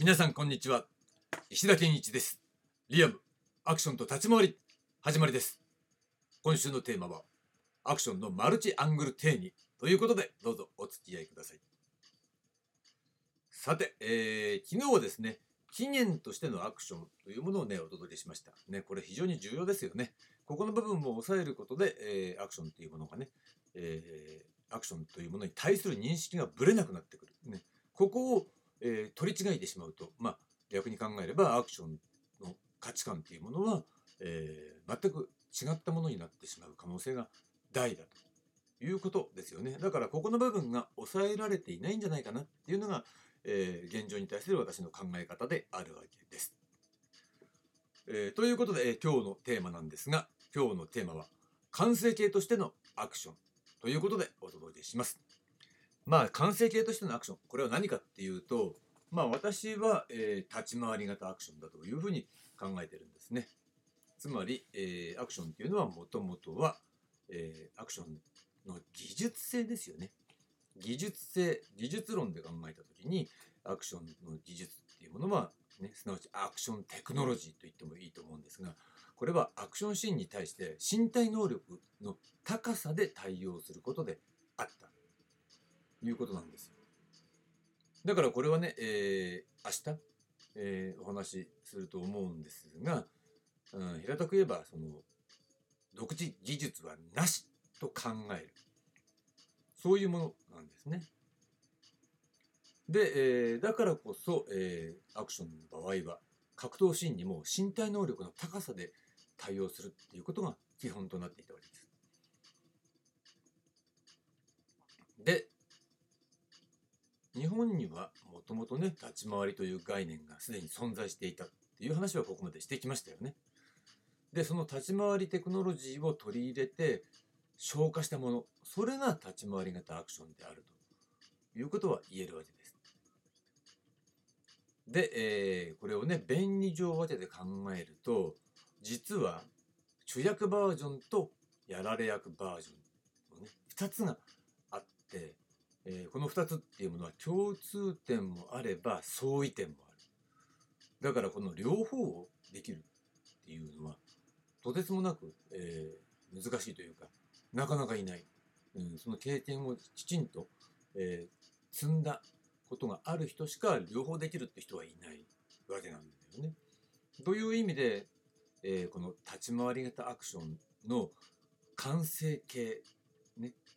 皆さんこんにちは。石田健一です。リアムアクションと立ち回り始まりです。今週のテーマはアクションのマルチアングル定義。ということでどうぞお付き合いください。さて、えー、昨日はですね期限としてのアクションというものをねお届けしました。ねこれ非常に重要ですよね。ここの部分を押さえることで、えー、アクションというものがね、えー、アクションというものに対する認識がぶれなくなってくる。ねここをえー、取り違えてしまうと、まあ、逆に考えればアクションの価値観っていうものは、えー、全く違ったものになってしまう可能性が大だということですよね。だからここの部分が抑えられていないんじゃないかなっていうのが、えー、現状に対する私の考え方であるわけです。えー、ということで、えー、今日のテーマなんですが今日のテーマは完成形としてのアクションということでお届けします。まあ完成形としてのアクションこれは何かっていうとまあ私は、えー、立ち回り型アクションだというふうに考えてるんですね。つまり、えー、アクションっていうのはもともとは、えー、アクションの技術性ですよね。技術性、技術論で考えた時にアクションの技術っていうものは、ね、すなわちアクションテクノロジーと言ってもいいと思うんですが、これはアクションシーンに対して身体能力の高さで対応することであった。いうことなんです。だからこれはね、えー、明日、えー、お話しすると思うんですが、うん、平たく言えばその独自技術はなしと考えるそういうものなんですね。で、えー、だからこそ、えー、アクションの場合は格闘シーンにも身体能力の高さで対応するっていうことが基本となっていたわけです。で、日本にはもともとね立ち回りという概念がすでに存在していたっていう話はここまでしてきましたよね。でその立ち回りテクノロジーを取り入れて消化したものそれが立ち回り型アクションであるということは言えるわけです。で、えー、これをね便宜上分けて考えると実は主役バージョンとやられ役バージョンのね2つがあってえー、この2つっていうものは共通点もあれば相違点もある。だからこの両方をできるっていうのはとてつもなく、えー、難しいというかなかなかいない。うん、その経験をきちんと、えー、積んだことがある人しか両方できるって人はいないわけなんだよね。という意味で、えー、この立ち回り型アクションの完成形、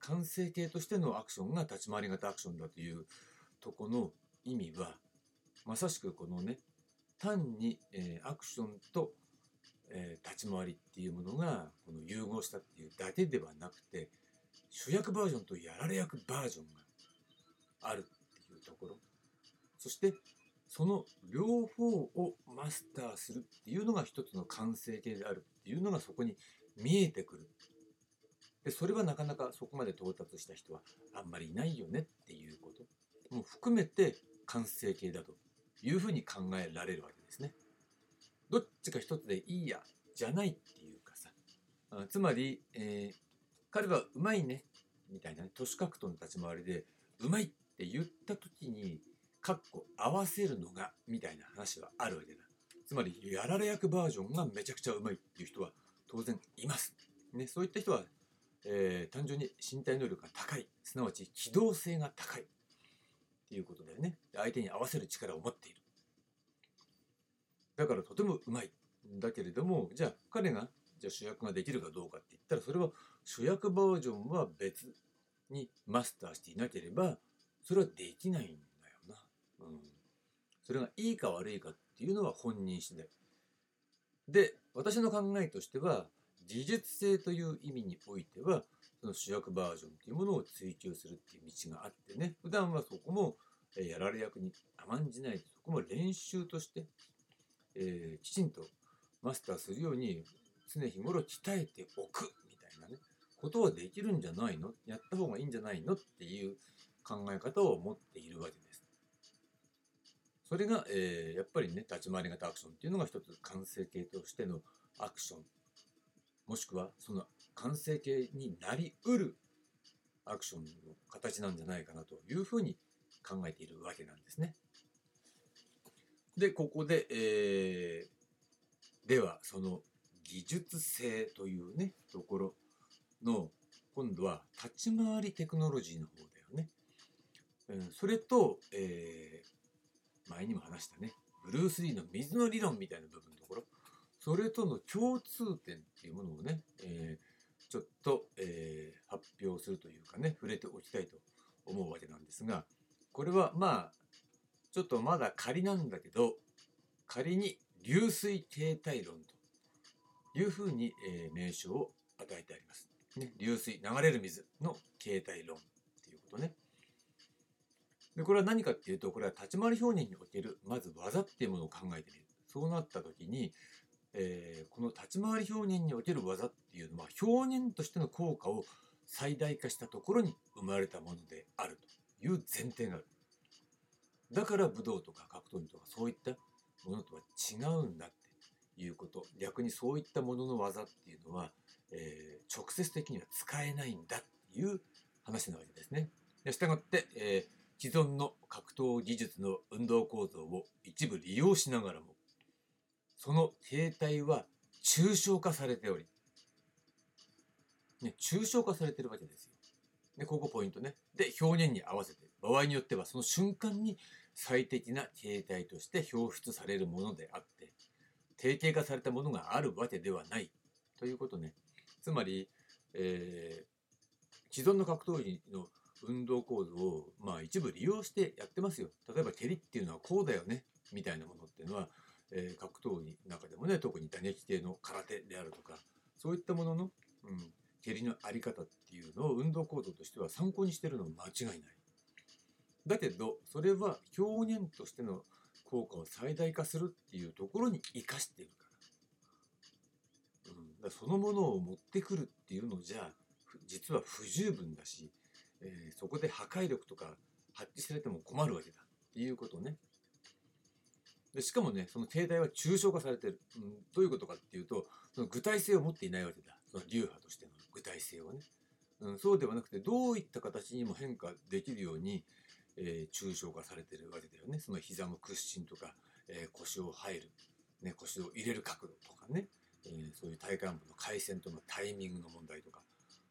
完成形としてのアクションが立ち回り型アクションだというとこの意味はまさしくこのね単に、え、アクションと、え、立ち回りっていうものがこの融合したっていうだけではなくて主役バージョンとやられ役バージョンがあるっていうところ。そしてその両方をマスターするっていうのが一つの完成形であるっていうのがそこに見えてくる。でそれはなかなかそこまで到達した人はあんまりいないよねっていうことも含めて完成形だというふうに考えられるわけですね。どっちか一つでいいやじゃないっていうかさつまり、えー、彼はうまいねみたいなね年格闘の立ち回りでうまいって言った時にかっこ合わせるのがみたいな話はあるわけだ。つまりやられ役バージョンがめちゃくちゃうまいっていう人は当然います。ね、そういった人はえー、単純に身体能力が高い。すなわち機動性が高い。っていうことだよね。相手に合わせる力を持っている。だからとてもうまい。だけれどもじゃあ彼がじゃあ主役ができるかどうかって言ったらそれは主役バージョンは別にマスターしていなければそれはできないんだよな、うん、それがいいか悪いかっていうのは本人次第。で私の考えとしては技術性という意味においてはその主役バージョンというものを追求するっていう道があってね。普段はそこもやられ役に甘んじないそこも練習として、えー、きちんとマスターするように常日頃鍛えておくみたいなねことはできるんじゃないの？やった方がいいんじゃないの？っていう考え方を持っているわけです。それが、えー、やっぱりね立ち回り型アクションっていうのが一つ完成形としてのアクション。もしくはその完成形になりうるアクションの形なんじゃないかなというふうに考えているわけなんですね。でここで、えー、ではその技術性というねところの今度は立ち回りテクノロジーの方だよね。うん、それと、えー、前にも話したねブルース・リーの水の理論みたいな部分それとの共通点っていうものをね、えー、ちょっと、えー、発表するというかね触れておきたいと思うわけなんですがこれはまあちょっとまだ仮なんだけど仮に流水停滞論というふうに、えー、名称を与えてあります。ね、流水流れる水の形態論っていうことね。でこれは何かっていうとこれは立ち回り表現におけるまず技っていうものを考えてみる。そうなった時に、えー、この立ち回り表現における技っていうのは表現としての効果を最大化したところに生まれたものであるという前提がある。だから武道とか格闘技とかそういったものとは違うんだっていうこと。逆にそういったものの技っていうのはえー、直接的には使えないんだっていう話なわけですね。でしたがって、えー、既存の格闘技術の運動構造を一部利用しながらもその形態は抽象化されており、ね、抽象化されてるわけですよ。で、ここポイントね。で、表現に合わせて、場合によってはその瞬間に最適な形態として表出されるものであって、定型化されたものがあるわけではないということね。つまり、えー、既存の格闘技の運動構造を、まあ、一部利用してやってますよ。例えば蹴りっていうのはこうだよねみたいなものっていうのは、えー、格闘技の中でもね特に打撃系の空手であるとかそういったものの、うん、蹴りの在り方っていうのを運動構造としては参考にしてるのは間違いない。だけどそれは表現としての効果を最大化するっていうところに生かしているから,、うんだそのものを持ってくるっていうのじゃ実は不十分だし、えー、そこで破壊力とか発揮されても困るわけだっていうことね。でしかもねその停滞は抽象化されてる、うん、どういうことかっていうとその具体性を持っていないわけだ。その流派としての具体性をね、うん、そうではなくてどういった形にも変化できるように、えー、抽象化されてるわけだよね。その膝の屈伸とか、えー、腰を入る、ね、腰を入れる角度とかね。えー、そういう体幹部の回線とのタイミングの問題とか。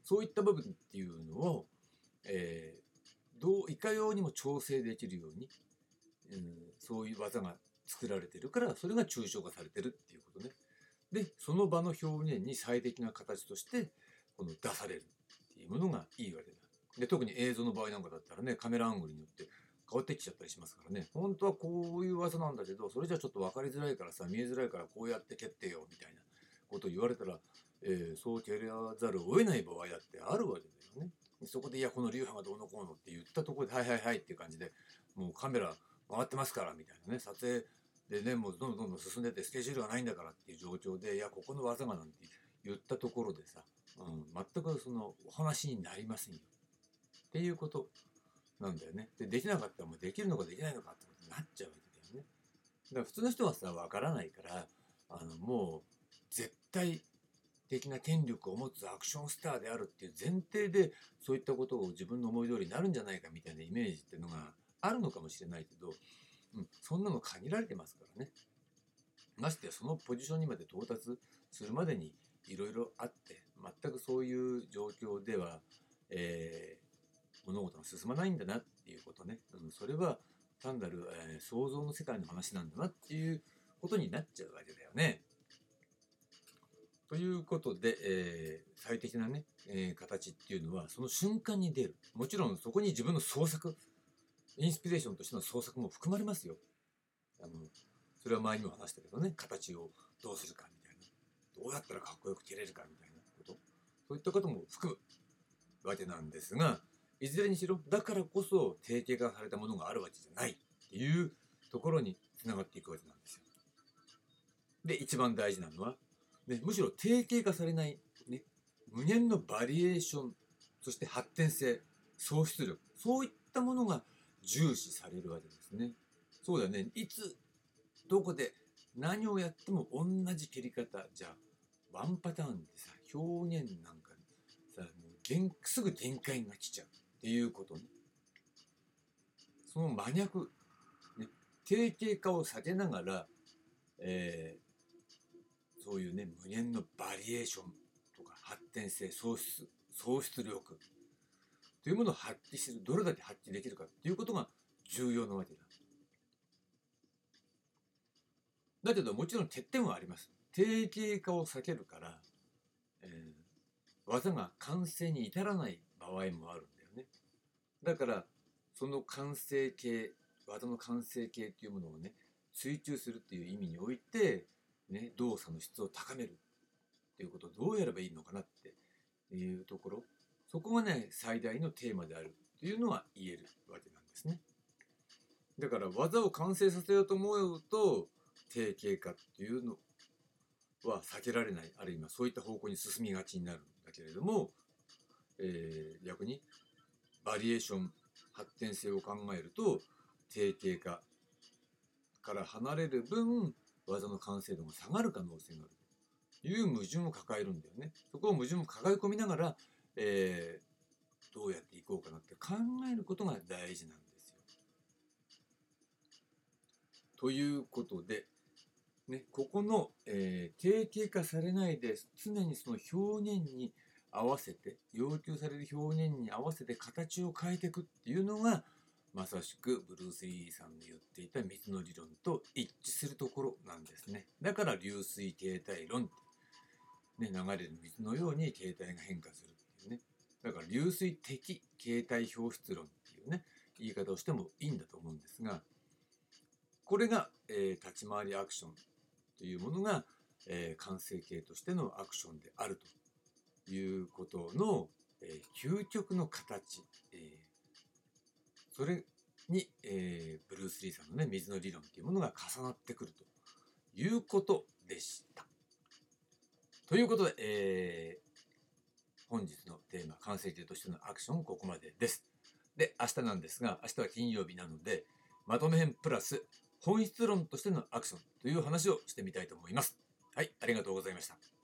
そういった部分っていうのを、えー、どういかようにも調整できるように、うん、そういう技が作られてるからそれが抽象化されてるっていうことね。でその場の表現に最適な形としてこの出されるっていうものがいいわけだ。で特に映像の場合なんかだったらねカメラアングルによって変わってきちゃったりしますからね本当はこういう技なんだけどそれじゃちょっと分かりづらいからさ見えづらいからこうやって蹴ってよみたいなことを言われたら、えー、そう蹴らざるを得ない場合だってあるわけだよね。そこで、いや、この流派がどうのこうのって言ったところで、はいはいはいっていう感じで、もうカメラ回ってますからみたいなね、撮影でね、もうどんどんどんどん進んでて、スケジュールがないんだからっていう状況で、いや、ここの技がなんて言ったところでさ、うん、全くそのお話になりませんよ。っていうことなんだよね。で、できなかったらもうできるのかできないのかってことになっちゃうわけだよね。だから普通の人はさ、わからないから、あの、もう、絶対的な権力を持つアクションスターであるっていう前提でそういったことを自分の思い通りになるんじゃないかみたいなイメージっていうのがあるのかもしれないけど、うん、そんなの限られてますからね。ましてやそのポジションにまで到達するまでにいろいろあって全くそういう状況では、えー、物事が進まないんだなっていうことね、うん、それは単なる、えー、想像の世界の話なんだなっていうことになっちゃうわけだよね。ということで、えー、最適なね、えー、形っていうのはその瞬間に出るもちろんそこに自分の創作インスピレーションとしての創作も含まれますよ。あのそれは前にも話したけどね形をどうするかみたいな。どうやったらかっこよく切れるかみたいなこと。そういったことも含むわけなんですがいずれにしろだからこそ定型化されたものがあるわけじゃないっていうところにつながっていくわけなんですよ。で一番大事なのはね、むしろ定型化されない、ね、無限のバリエーションそして発展性創出力そういったものが重視されるわけですね。そうだねいつどこで何をやっても同じ蹴り方じゃワンパターンでさ表現なんかさもうすぐ展開が来ちゃうっていうことね。その真逆、ね、定型化を避けながら、えー、そういうね無限のバリエーションとか発展性創出創出力というものを発揮するどれだけ発揮できるかっていうことが重要なわけだ。だけどもちろん欠点はあります。定型化を避けるから、えー、技が完成に至らない場合もあるんだよね。だからその完成形技の完成形っていうものをね追求するっていう意味において、ね、動作の質を高めるっていうことをどうやればいいのかなっていうところそこがね最大のテーマであるっていうのは言えるわけなんですね。だから技を完成させようと思うと定型化っていうのは避けられないあるいはそういった方向に進みがちになるんだけれども、えー、逆にバリエーション発展性を考えると定型化から離れる分技の完成度が下がる可能性があるという矛盾を抱えるんだよね。そこを矛盾を抱え込みながら、えー、どうやっていこうかなって考えることが大事なんですよ。ということで、ね、ここの、えー、定型化されないで常にその表現に合わせて要求される表現に合わせて形を変えていくっていうのがまさしくブルース・リーさんの言っていた水の理論と一致するところなんですね。だから流水形態論ね、流れる水のように形態が変化するね。だから流水的形態表出論っていうね、言い方をしてもいいんだと思うんですが、これが、えー、立ち回りアクションというものが、えー、完成形としてのアクションであるということの、えー、究極の形、えー、それに、えー、ブルース・リーさんのね水の理論というものが重なってくるということでした。ということで、えー、本日のテーマ完成形としてのアクションここまでです。で明日なんですが明日は金曜日なのでまとめ編プラス本質論としてのアクションという話をしてみたいと思います。はい、ありがとうございました。